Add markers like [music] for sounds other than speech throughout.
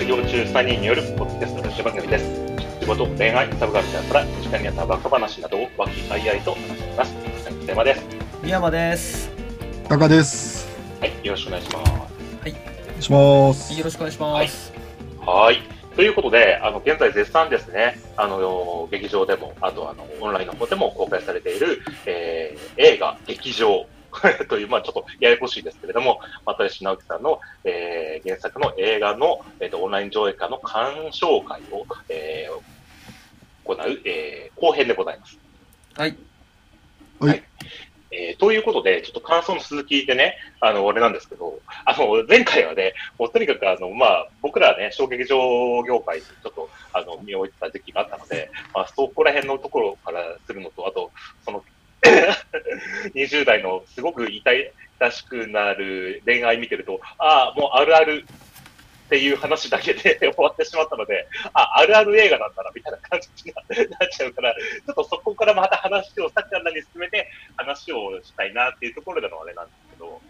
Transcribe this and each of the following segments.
修行中3人によるポッドキャストラジオ番組です。仕事、恋愛、サブカルチャーから身近にあったバカ話などを和気あいあいと話しています。テーマです。宮山です。タカです。はい、よろしくお願いします。はいお願いします。よろしくお願いします。はい。ということで、あの、現在絶賛ですね、あの、劇場でも、あと、あの、オンラインの方でも公開されている、えー映画、劇場 [laughs] という、まあちょっとややこしいですけれども、又吉直樹さんの、えー原作の映画の、えっ、と、オンライン上映会の鑑賞会を、えー行う、えー後編でございます。はい。えーということで、ちょっと感想の続きでね、あの、俺なんですけど、あの、前回はね、もうとにかくあの、まあ、僕らね、小劇場業界にちょっと、あの、身を置いてた時期があったので、まあ、そこら辺のところからするのと、あと、その、[laughs] 20代のすごく痛々しくなる恋愛見てると、ああ、もうあるあるっていう話だけで終わってしまったので、あ、あるある映画なんだな、みたいな感じにななっちゃうから、ちょっとそこからまた話をさっきからに進めて話をしたいなっていうところでのあれなんですけど、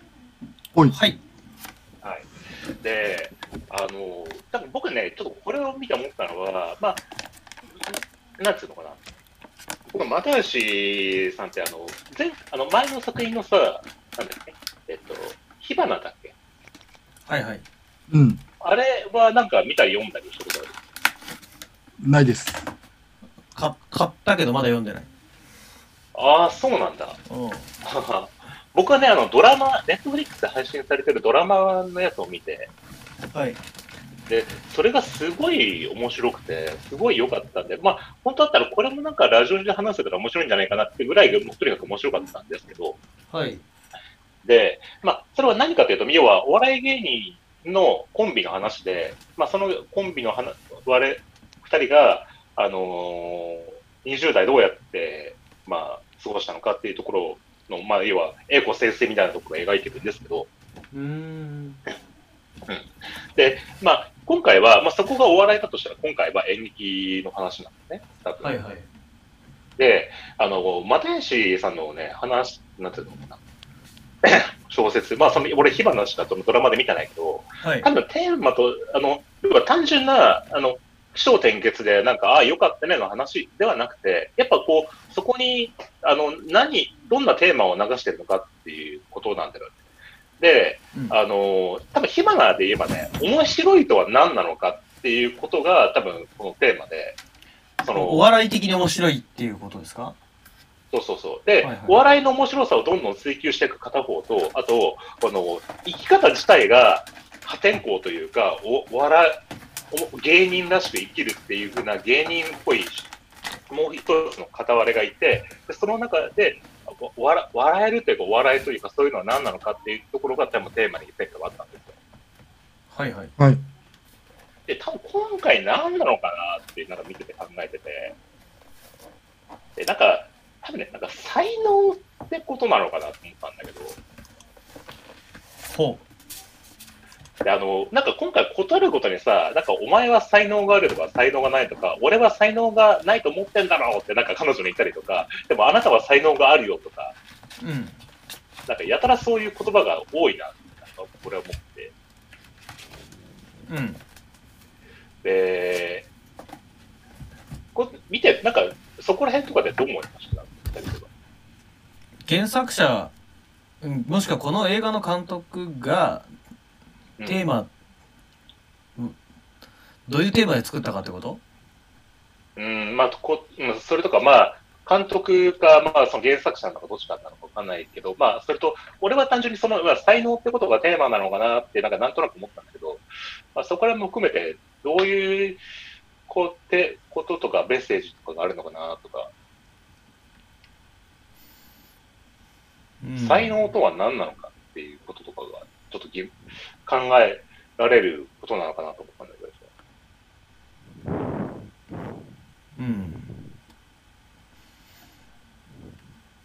おい、はい。はい。で、あの、多分僕ね、ちょっとこれを見て思ったのは、まあ、なんつうのかな。僕、又吉さんって、あの、前、あの、前の作品のさ、なんだっけ、えっと、火花だっけ？はいはい。うん、あれはなんか見たり読んだりしたことある？ないです。か、買ったけどまだ読んでない。ああ、そうなんだ。うん。[laughs] 僕はね、あの、ドラマ、ネットフリックスで配信されてるドラマのやつを見て、はい。で、それがすごい面白くて、すごい良かったんで、まあ、本当だったらこれもなんかラジオで話せたら面白いんじゃないかなってぐらいとにかく面白かったんですけど、はい。で、まあ、それは何かというと、要はお笑い芸人のコンビの話で、まあ、そのコンビの話、我々二人が、あのー、20代どうやって、まあ、過ごしたのかっていうところの、まあ、要は、英子先生みたいなところを描いてるんですけど、うーん。で、まあ、今回は、まあ、そこがお笑いだとしたら、今回は演劇の話なんですね。はいはい。で、あの、又吉さんのね、話、なんていうのかな。[coughs] 小説、まあ、その、俺、火花しかドラマで見てないけど、はい多。分テーマと、あの、要は単純な、あの、気象転結で、なんか、ああ、よかったねの話ではなくて、やっぱこう、そこに、あの、何、どんなテーマを流してるのかっていうことなんだよ。で、うん。あの、多分火花で言えばね、面白いとは何なのかっていうことが、多分このテーマで、その、お笑い的に面白いっていうことですか？そうそうそう。で、はいはい。お笑いの面白さをどんどん追求していく片方と、あと、この、生き方自体が破天荒というか、お、お笑芸人らしく生きるっていう風な芸人っぽい、もう一つの片割れがいて、でその中で、お笑笑えるというか、お笑いというか、そういうのは何なのかっていうところが多分テーマに前回はあったんですよ。はいはい。はい。で、多分今回何なのかなって、なんか見てて考えてて、で、なんか、多分ね、なんか才能ってことなのかなと思ったんだけど、ほで、あの、なんか今回断ることにさ、なんかお前は才能があるとか才能がないとか、俺は才能がないと思ってんだろうってなんか彼女に言ったりとか、でもあなたは才能があるよとか、う。うん。なんかやたらそういう言葉が多いな、なんかこれは思って。うん。で、こ見て、なんかそこら辺とかでどう思いました？原作者、うんもしくはこの映画の監督がうんテーマ、うん。どういうテーマで作ったかってこと？うん、まあ、こうんそれとか、まあ、監督か、まあ、その原作者なのかどっちかなのかわかんないけど、まあ、それと、俺は単純にその、まあ、才能ってことがテーマなのかなって、なんかなんとなく思ったんだけど、まあ、そこら辺も含めて、どういうこうてこととかメッセージとかがあるのかなとか、うん。才能とは何なのかっていうこととかが、ちょっとぎ考えられることなのかなと思ったんだけど、うん。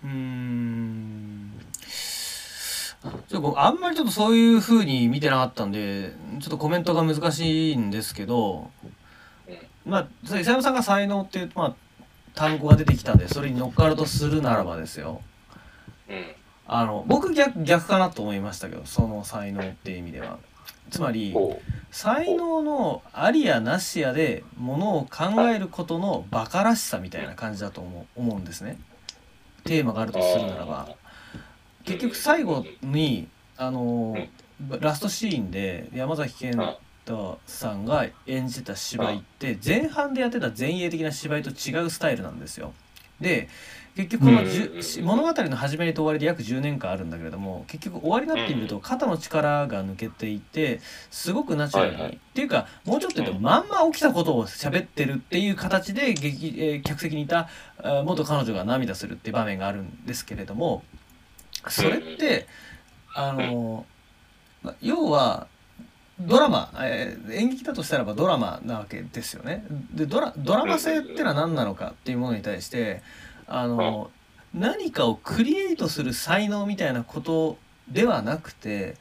うーん。ちょっとあんまりちょっとそういう風に見てなかったんで、ちょっとコメントが難しいんですけど、まあ、伊佐山さんが才能っていう、まあ、単語が出てきたんで、それに乗っかるとするならばですよ。うん。あの僕逆逆かなと思いましたけどその才能っていう意味ではつまりほ才能のありやなしやでものを考えることのバカらしさみたいな感じだと思う思うんですねテーマがあるう。とするならば結局最後にあのラストシーンで山崎賢人さんが演じた芝居って前半でやってた前衛的な芝居と違うスタイルなんですよ。で結局このじゅうん物語の始まりと終わりで約10年間あるんだけれども結局終わりになってみると肩の力が抜けていてすごくナチュラルに、はいはい。っていうかもうちょっと言うとうん。まんま起きたことを喋ってるっていう形で劇、えー客席にいた元彼女が涙するっていう場面があるんですけれどもそれってあのまあ要はドラマ、えー演劇だとしたらばドラマなわけですよね。でドラドラマ性ってのは何なのかっていうものに対してあの何かをクリエイトする才能みたいなことではなくて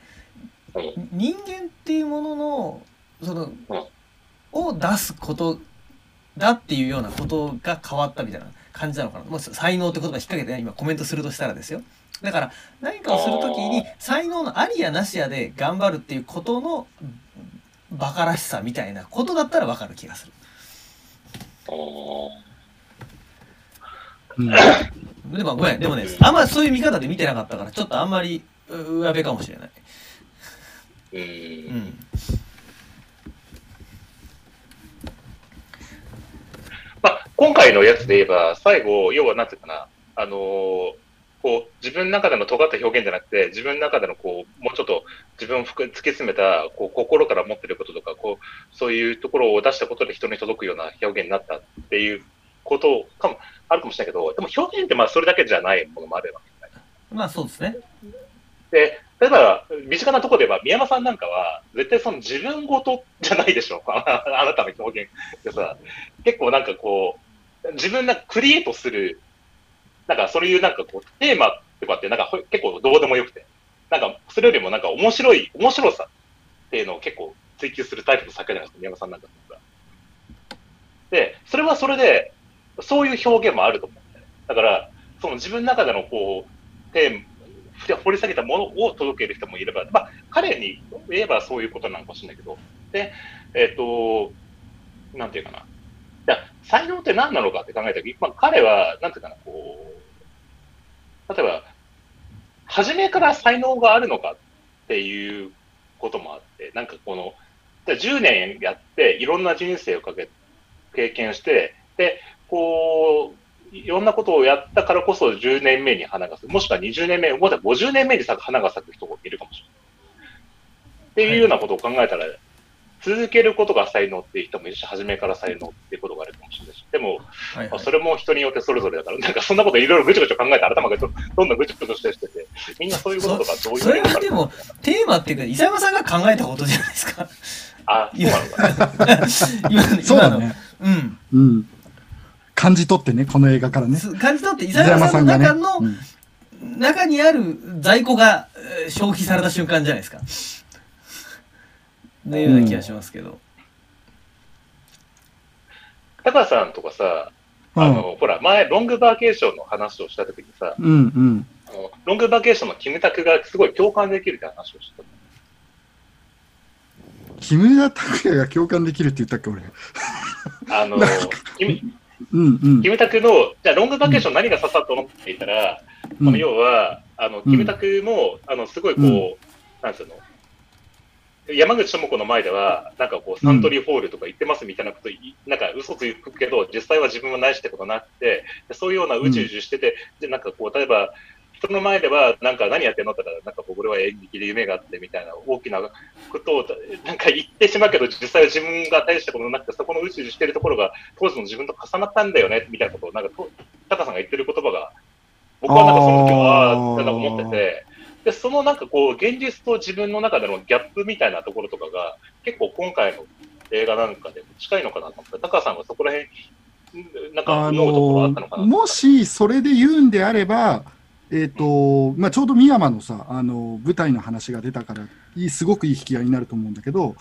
うん人間っていうもののそのを出すことだっていうようなことが変わったみたいな感じなのかな。もう才能って言葉引っ掛けて今コメントするとしたらですよ。だから何かをするときに才能のありやなしやで頑張るっていうことのバカらしさみたいなことだったらわかる気がする。うんでもごめんでもねあんまそういう見方で見てなかったからちょっとあんまりう上辺かもしれない。う。うんん。まあ、今回のやつで言えば、最後、要はなんていうかな、あのーこう、自分の中での尖った表現じゃなくて、自分の中でのこう、もうちょっと自分を突き詰めた、こう、心から持ってることとか、こう、そういうところを出したことで人に届くような表現になったっていうことかも、あるかもしれないけど、でも表現ってまあそれだけじゃないものもあるわけじゃないまあそうですね。で、例えば、身近なところで言えば、宮山さんなんかは、絶対その自分ごとじゃないでしょう。あ [laughs] あなたの表現でさ、結構なんかこう、自分がクリエイトする、なんかそういうなんかこう、テーマとかってなんかほ結構どうでもよくて、なんかそれよりもなんか面白い、面白さっていうのを結構追求するタイプの作家じゃないですか、宮山さんなんかってさで、それはそれで、そういう表現もあると思うだ。から、その自分の中でのこう、テーマ、掘り下げたものを届ける人もいれば、まあ、彼に言えばそういうことなのかもしれないけど、で、えっ、と、なんていうかな。じゃ才能って何なのかって考えたとき、まあ、彼は、なんていうかな、こう、例えば、初めから才能があるのかっていうこともあって、なんかこの、10年やって、いろんな人生をかけ、経験して、で、こう、いろんなことをやったからこそ10年目に花が咲く。もしくは20年目、もしくは50年目に咲く花が咲く人もいるかもしれない。っていうようなことを考えたら、続けることが才能っていう人もいるし、初めから才能っていうことがあるかもしれないし。でも、はいはいまあそれも人によってそれぞれだから、なんかそんなこといろいろぐちょぐちょ考えて頭がどどんどんぐちょぐちょしてて、みんなそういうこととかどういうそれはでもテーマっていうか伊佐山さんが考えたことじゃないですか。あ、そうなのかな。今のそうだね。うん。うん。感じ取ってね、この映画からね。す感じ取って伊伊佐山さんの中ねの、うん中にある在庫がえー消費された瞬間じゃないですか。のような気がしますけど。高橋さんとかさ、あの、ほら、前、ロングバーケーションの話をしたときにさ、うんうん。あのロングバーケーションのキムタクがすごい共感できるって話をして木村拓哉が共感できるって言ったっけ、俺。た。あの、キムうんうん。キ。ムタクの、じゃあロングバーケーション何が刺さったのって言ったら、うん。あの要は、あの、キムタクも、あの、すごいこう、うん。なんつうの、山口智子の前では、なんかこう、サントリーホールとか言ってますみたいなことい、なんか嘘つくけど、実際は自分はないしってことになって、でそういうようなうじうじしてて、で、なんかこう、例えば、人の前では、なんか何やってんのって言ったら、俺は演劇で夢があってみたいな大きなことを、なんか言ってしまうけど、実際は自分が大したことなくて、そこのうじうじしてるところが、当時の自分と重なったんだよね、みたいなことを、なんかと、タカさんが言ってる言葉が、僕はなんかその時は、あーってなん。か思ってて、で、そのなんかこう、現実と自分の中でのギャップみたいなところとかが、結構今回の映画なんかでも近いのかなと思って、タカさんはそこら辺、なんかあ思うところあのったのかなともしそれで言うんであれば、えっ、と、まあ、ちょうど深山のさ、あの、舞台の話が出たから、いい、すごくいい引き合いになると思うんだけど、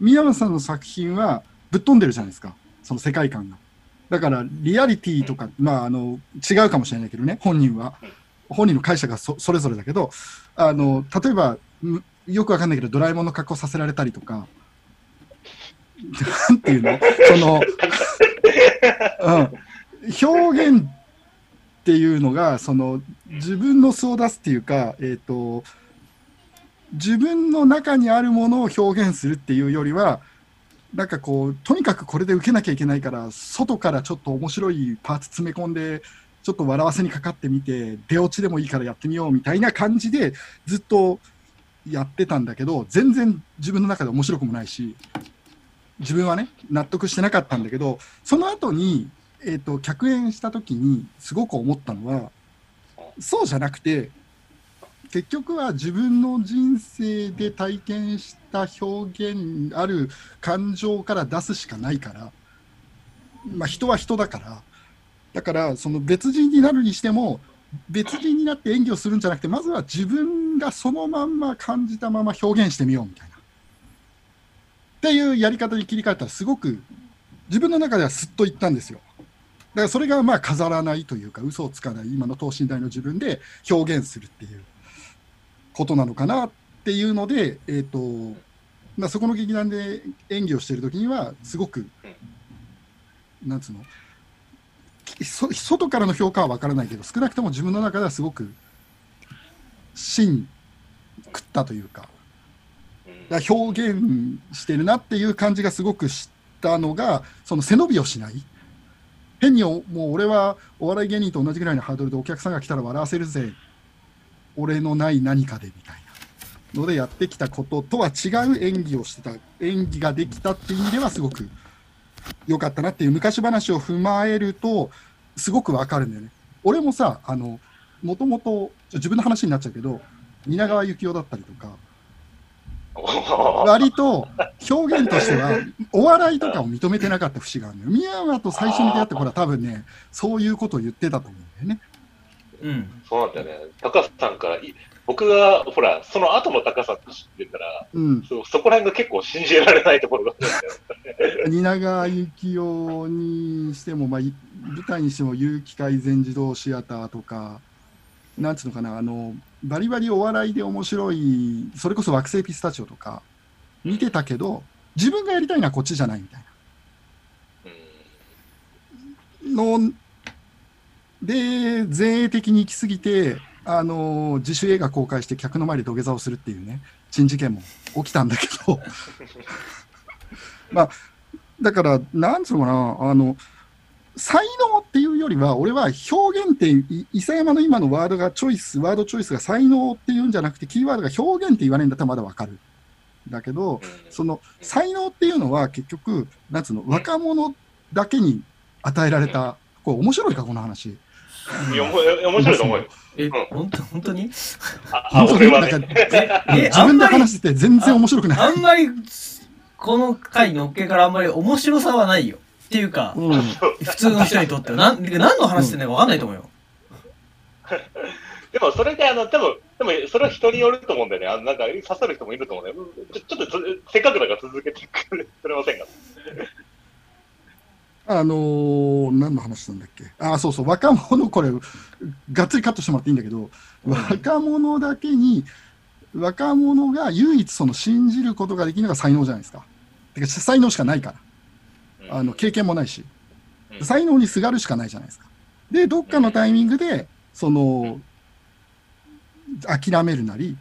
深山さんの作品はぶっ飛んでるじゃないですか、その世界観が。だから、リアリティとか、まあ、あの、違うかもしれないけどね、本人は。本人の解釈がそそれぞれだけど、あの、例えば、よくわかんないけど、ドラえもんの格好させられたりとか、なんていうの？その、[laughs] うん、表現っていうのが、その、自分の素を出すっていうか、えっ、と、自分の中にあるものを表現するっていうよりは、なんかこう、とにかくこれで受けなきゃいけないから、外からちょっと面白いパーツ詰め込んで、ちょっと笑わせにかかってみて、出落ちでもいいからやってみようみたいな感じで、ずっとやってたんだけど、全然自分の中で面白くもないし、自分はね、納得してなかったんだけど、その後に、えっ、と、客演した時に、すごく思ったのは、そうじゃなくて、結局は自分の人生で体験した表現ある感情から出すしかないから、まあ、人は人だからだからその別人になるにしても別人になって演技をするんじゃなくてまずは自分がそのまんま感じたまま表現してみようみたいな。っていうやり方に切り替えたらすごく自分の中ではすっといったんですよ。だからそれがまあ飾らないというか嘘をつかない今の等身大の自分で表現するっていうことなのかなっていうので、えーとまあ、そこの劇団で演技をしてる時にはすごく、なんつうの外からの評価は分からないけど少なくとも自分の中ではすごく芯食ったというかか表現してるなっていう感じがすごくしたのがその背伸びをしない。変にもう俺はお笑い芸人と同じぐらいのハードルでお客さんが来たら笑わせるぜ。俺のない何かでみたいなのでやってきたこととは違う演技をしてた。演技ができたっていう意味ではすごく良かったなっていう。昔話を踏まえるとすごくわかるんだよね。俺もさあのもともと自分の話になっちゃうけど蜷川幸雄だったりとか割と表現としてはお笑いとかを認めてなかった節があるのよ。宮山と最初に出会ってこれは多分ねそういうことを言ってたと思うんだよね。うん。そうなんだよね。高橋さんからい、僕が、ほら、その後の高さって知ってたら、うん、そそこら辺が結構信じられないところがあるんだよ。[laughs] 蜷川幸雄にしても、まあ、い舞台にしても有機会全自動シアターとか、なんつうのかな、あの、バリバリお笑いで面白い、それこそ惑星ピスタチオとか、見てたけど、自分がやりたいのはこっちじゃないみたいうんな。ので、前衛的に行き過ぎて、あの、自主映画公開して客の前で土下座をするっていうね、珍事件も起きたんだけど、[laughs] まあ、だから、なんつうのかな、あの、才能っていうよりは、俺は表現って、い伊佐山の今のワードがチョイス、ワードチョイスが才能っていうんじゃなくて、キーワードが表現って言われるんだったらまだわかる。だけど、その才能っていうのは結局、なんつうの、若者だけに与えられた、これ面白いか、この話。いや、面白いと思うよ。え、本当本当に、本当俺はねになんか、え、自分で話してて全然面白くない。あんまり、この回のっけからあんまり面白さはないよ。っていうか、うん。普通の人にとっては、なん、で何の話してんのかわかんないと思うよ。[laughs] でもそれで、あの、多分でもそれは人によると思うんだよね。あのなんか刺さる人もいると思うんだよ。うんちょちょっとつせっかくだから続けてくれ [laughs] ませんか？[laughs] あのー何の話なんだっけ？あ、そうそう、若者、これ、がっつりカットしてもらっていいんだけど、若者だけに、若者が唯一その信じることができるのが才能じゃないですか。てか、才能しかないから。あの、経験もないし。うん才能にすがるしかないじゃないですか。で、どっかのタイミングで、その、諦めるなり、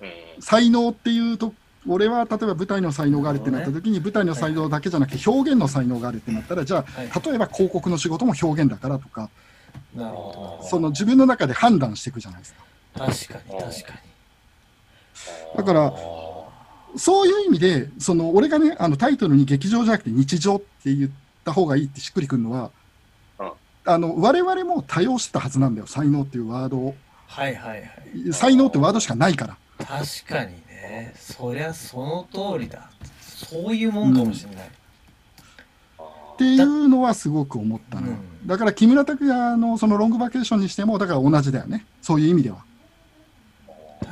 うん才能っていうと、俺は例えば舞台の才能があるってなった時に、舞台の才能だけじゃなくて表現の才能があるってなったら、じゃあ、はい例えば広告の仕事も表現だからとか。その自分の中で判断していくじゃないですか。確かに、確かに。だから、そういう意味で、その俺がね、あのタイトルに劇場じゃなくて日常って言った方がいいってしっくりくるのはうん、あの我々も多用してたはずなんだよ、才能っていうワードを。はいはいはい。才能ってワードしかないから。確かにね。そりゃその通りだ。そういうもんかもしれない。っていうのはすごく思ったな、うんだから木村拓哉のそのロングバケーションにしてもだから同じだよねそういう意味では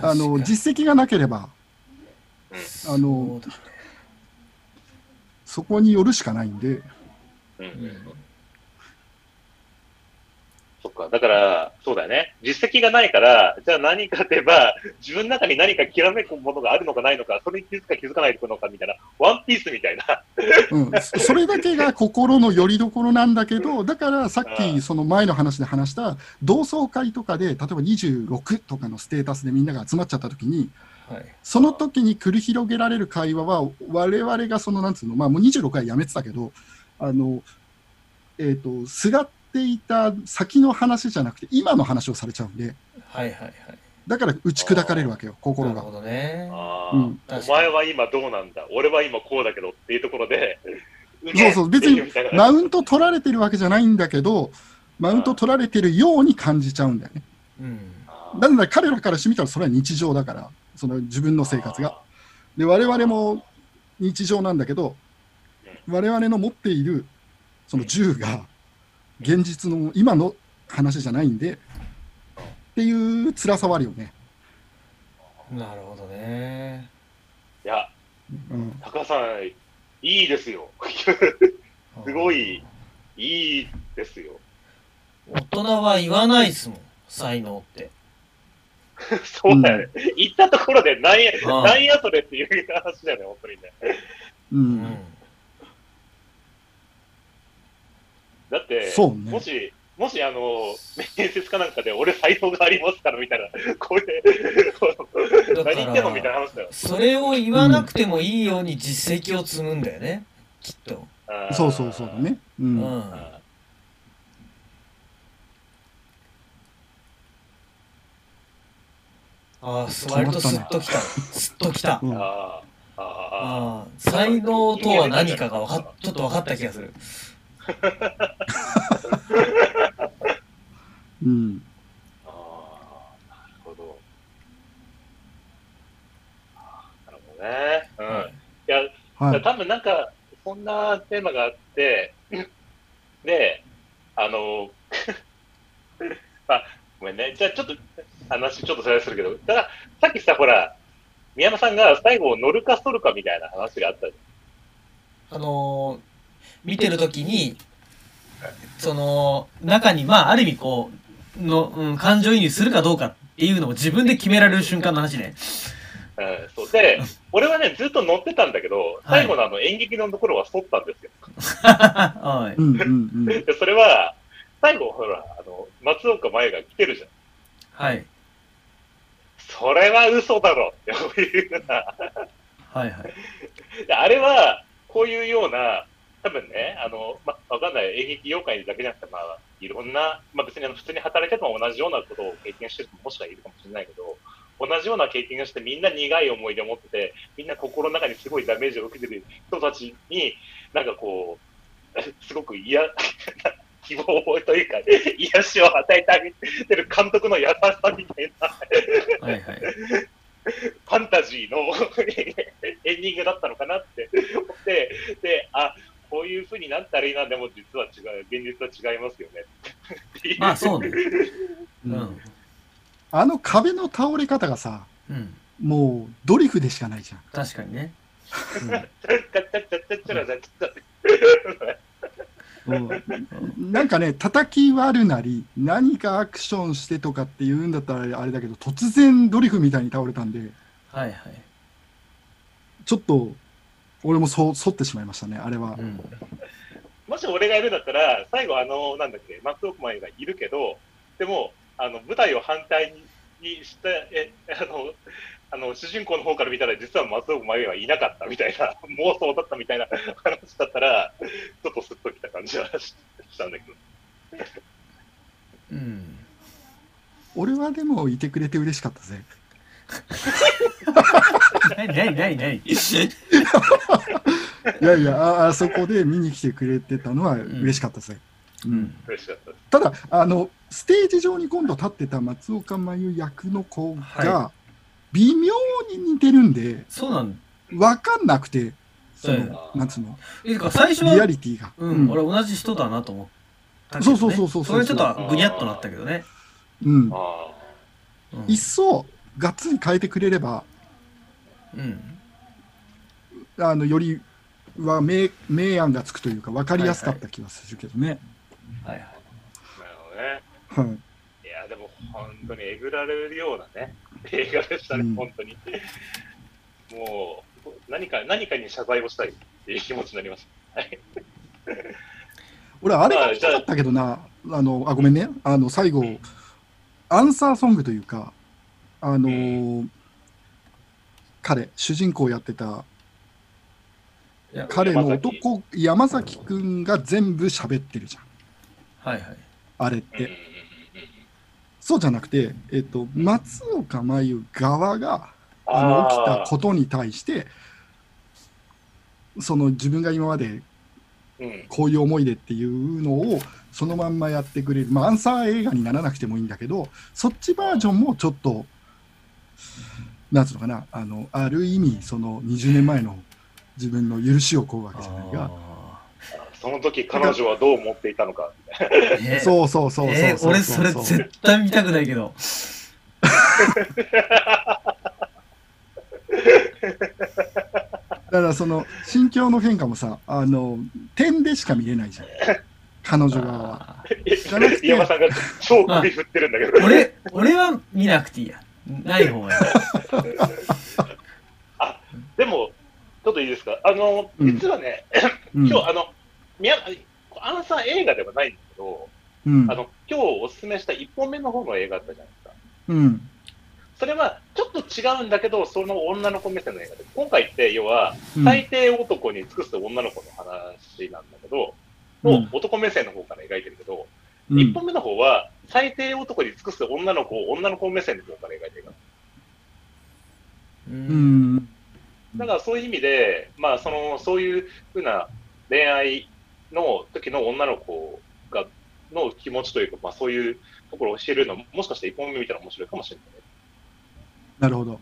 あの実績がなければあのそこによるしかないんでうんうんうんそっか。だから、そうだよね。実績がないから、じゃあ何かってば、自分の中に何かきらめくものがあるのかないのか、それに気づくか気づかないのかみたいな、ワンピースみたいな。うん、そそれだけが心の拠り所なんだけど、だからさっうきんその前の話で話した同窓会とかで、例えば26とかのステータスでみんなが集まっちゃった時に、はい。その時に繰り広げられる会話は、我々がその、なんつうの、まあもう26はやめてたけど、あの、えっ、と、すがっていた先の話じゃなくて、今の話をされちゃうんで、はいはいはい。だから打ち砕かれるわけよ、な心が。るほ。どね。うん。お前は今どうなんだ？俺は今こうだけどっていうところで、[laughs] そうそう別に [laughs] マウント取られてるわけじゃないんだけど、マウント取られてるように感じちゃうんだよね。うん。なんだ彼らからしてみたらそれは日常だから、その自分の生活が。で、我々も日常なんだけど、我々の持っているその銃が現実の今の話じゃないんで、っていう辛さはあるよね。なるほどねいや、うん、高さん、いいですよ。すごい、いいですよ。大人は言わないっすもん才能って [laughs] そうだよね。言ったところで、なんや、なんやそれっていう話だよね、本当にね。う、うんんだって、そうねもし、もし、あの、面接かなんかで、俺才能がありますから、みたいな、これ、だ何言ってんのみたいからな話だよ。それを言わなくてもいいように実績を積むんだよねきっとそうそうそうだ。ね。ううんあああ割とスッときた。スッときた。あー、あーあああ才能とは何かがわかっちょっと分かった気がするうん、ー、あー。なるほど。なるほどね。うん。はいいや、はい。多分なんか、そんなテー。マがあって、で、あの、まあ、ごめんね。じゃあちょっと、話ちょっとそれするけど、ただ、さっきさ、ほら、宮山さんが最後乗るか反るかみたいな話があったじあのー見てるときにその中にまあある意味こうの、うん、感情移入するかどうかっていうのを自分で決められる瞬間の話ねゃん。うん、そう。で、俺はね、ずっと乗ってたんだけど、最後のあの演劇のところは反ったんですよ。はうんうんうん。で、それは、最後、ほら、あの、松岡茉優が来てるじゃん。いはいそれは嘘だろっていうような。はいはいであれは、こういうような、多分ね、あの、ま、わかんない、演劇業界だけじゃなくて、まあ、いろんな、まあ別にあの普通に働いてても同じようなことを経験してる人ももしかいるかもしれないけど、同じような経験をしてみんな苦い思い出を持ってて、みんな心の中にすごいダメージを受けてる人たちに、なんかこう、[laughs] すごく嫌、希望というか、癒しを与えてあげてる監督の優しさみたいな、はいはい。ファンタジーのエンディングだったのかなって思って、で、あ、こういう風になったらいいな、でも実は違う、現実は違いますよね。まあそうね。ううん。んあの壁の倒れ方がさ、うん。もうドリフでしかないじゃん。確かにね、うん [laughs] なんかね、叩き割るなり、何かアクションしてとかって言うんだったらあれだけど、突然ドリフみたいに倒れたんで、はいはい、ちょっと、俺もそう、反ってしまいましたね、あれは。う。ん、もし俺がいるんだったら、最後、あの、なんだっけ、松岡茉優がいるけど、でも、あの、舞台を反対にした、え、あの、あの、主人公の方から見たら、実は松岡茉優はいなかったみたいな、[laughs] 妄想だったみたいな [laughs] 話だったら、ちょっとスッときた感じはししたんだけど。うん、俺はでもいてくれて嬉しかったぜ。何何何何いやいや、ああそこで見に来てくれてたのは嬉しかったぜ。うん嬉しかったです。ただあの、ステージ上に今度立ってた松岡真優役の子がは、微妙に似てるんで、そうなん。わかんなくて、その、なんつうの、えか最初リアは、リティが。うん。うん。俺同じ人だなと思ったけど、ね、そうそうそうそうそう。それちょっとぐにゃっとなったけどね、うん。あうん。一層、がっつり変えてくれれば、うん。あのよりは明明暗がつくというか、分かりやすかった気はするけどね。はいはい。あ、なるほどね。はい。いや、でも本当にえぐられるようなね、映画でしたね、うん本当に。もう、何か、何かに謝罪をしたいっていう気持ちになりました。はい。俺、あれが見たかったけどな、あの、あ、ごめんね。あの、最後、アンサーソングというか、あのー彼、主人公やってた、彼の男、山崎くんが全部喋ってるじゃん。はいはいあれって。そうじゃなくて、えっと、松岡真優側が、あの、起きたことに対して、その自分が今までこういう思いでっていうのをそのまんまやってくれる、まあ、アンサー映画にならなくてもいいんだけどそっちバージョンもちょっとなんつうのかなあのある意味その20年前の自分の許しを請うわけじゃないがあその時彼女はどう思っていたのか。そうそうそうそう俺それ絶対見たくないけど。[laughs] だからその心境の変化もさあの点でしか見れないじゃん。彼女側は。山さんが超首振ってるんだけど。俺俺は見なくていいや。ない方がいい。[laughs] でも、ちょっといいですか？あの、うん。実はね、うん。今日、あの、宮アンサー映画ではないんだけど、うん。あの、今日おすすめした1本目の方の映画あったじゃないですか。うん。それはちょっと違うんだけど、その女の子目線の映画で、今回って要は、うん。最低男に尽くす女の子の話なんだけど、うん。を男目線の方から描いてるけど、うん。1本目の方は、最低男に尽くす女の子を女の子目線の方から描いてるかううん。だからそういう意味で、まあ、その、そういうふうな恋愛の時の女の子が、の気持ちというか、まあそういうところを知るのも、もしかして1本目見たら面白いかもしれない。ね。なるほど。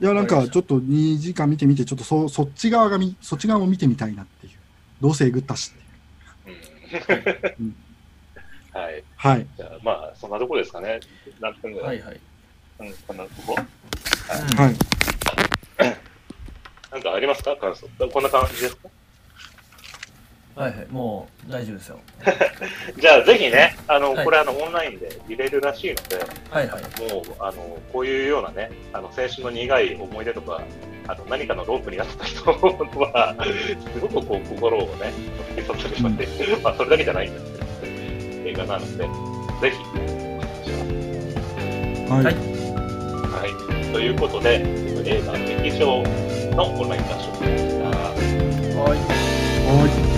いやなんかちょっと2時間見てみてちょっとそそっち側がみそっち側も見てみたいなっていう。どうせえぐったしっていう。うん。はい。はい。じゃあ、まあ、そんなところですかね。何分ぐら。はいいはい。うん、こんなとこ？はいなんかありますか？感想。こんな感じですか？はいはいもう大丈夫ですよ。[laughs] じゃあ、ぜひね、あの、はい。これ、あの、オンラインで見れるらしいので、はいはい。もう、あの、こういうようなね、あの、青春の苦い思い出とか、あの、何かのロープになった人は、すごくこう、心をね、引き刺されてしまって、まあ、それだけじゃないんですけど、映画なので、ぜひ、お願いしますはい、はい。はい。ということで、映画劇場のオンライン合唱会でした。はいはい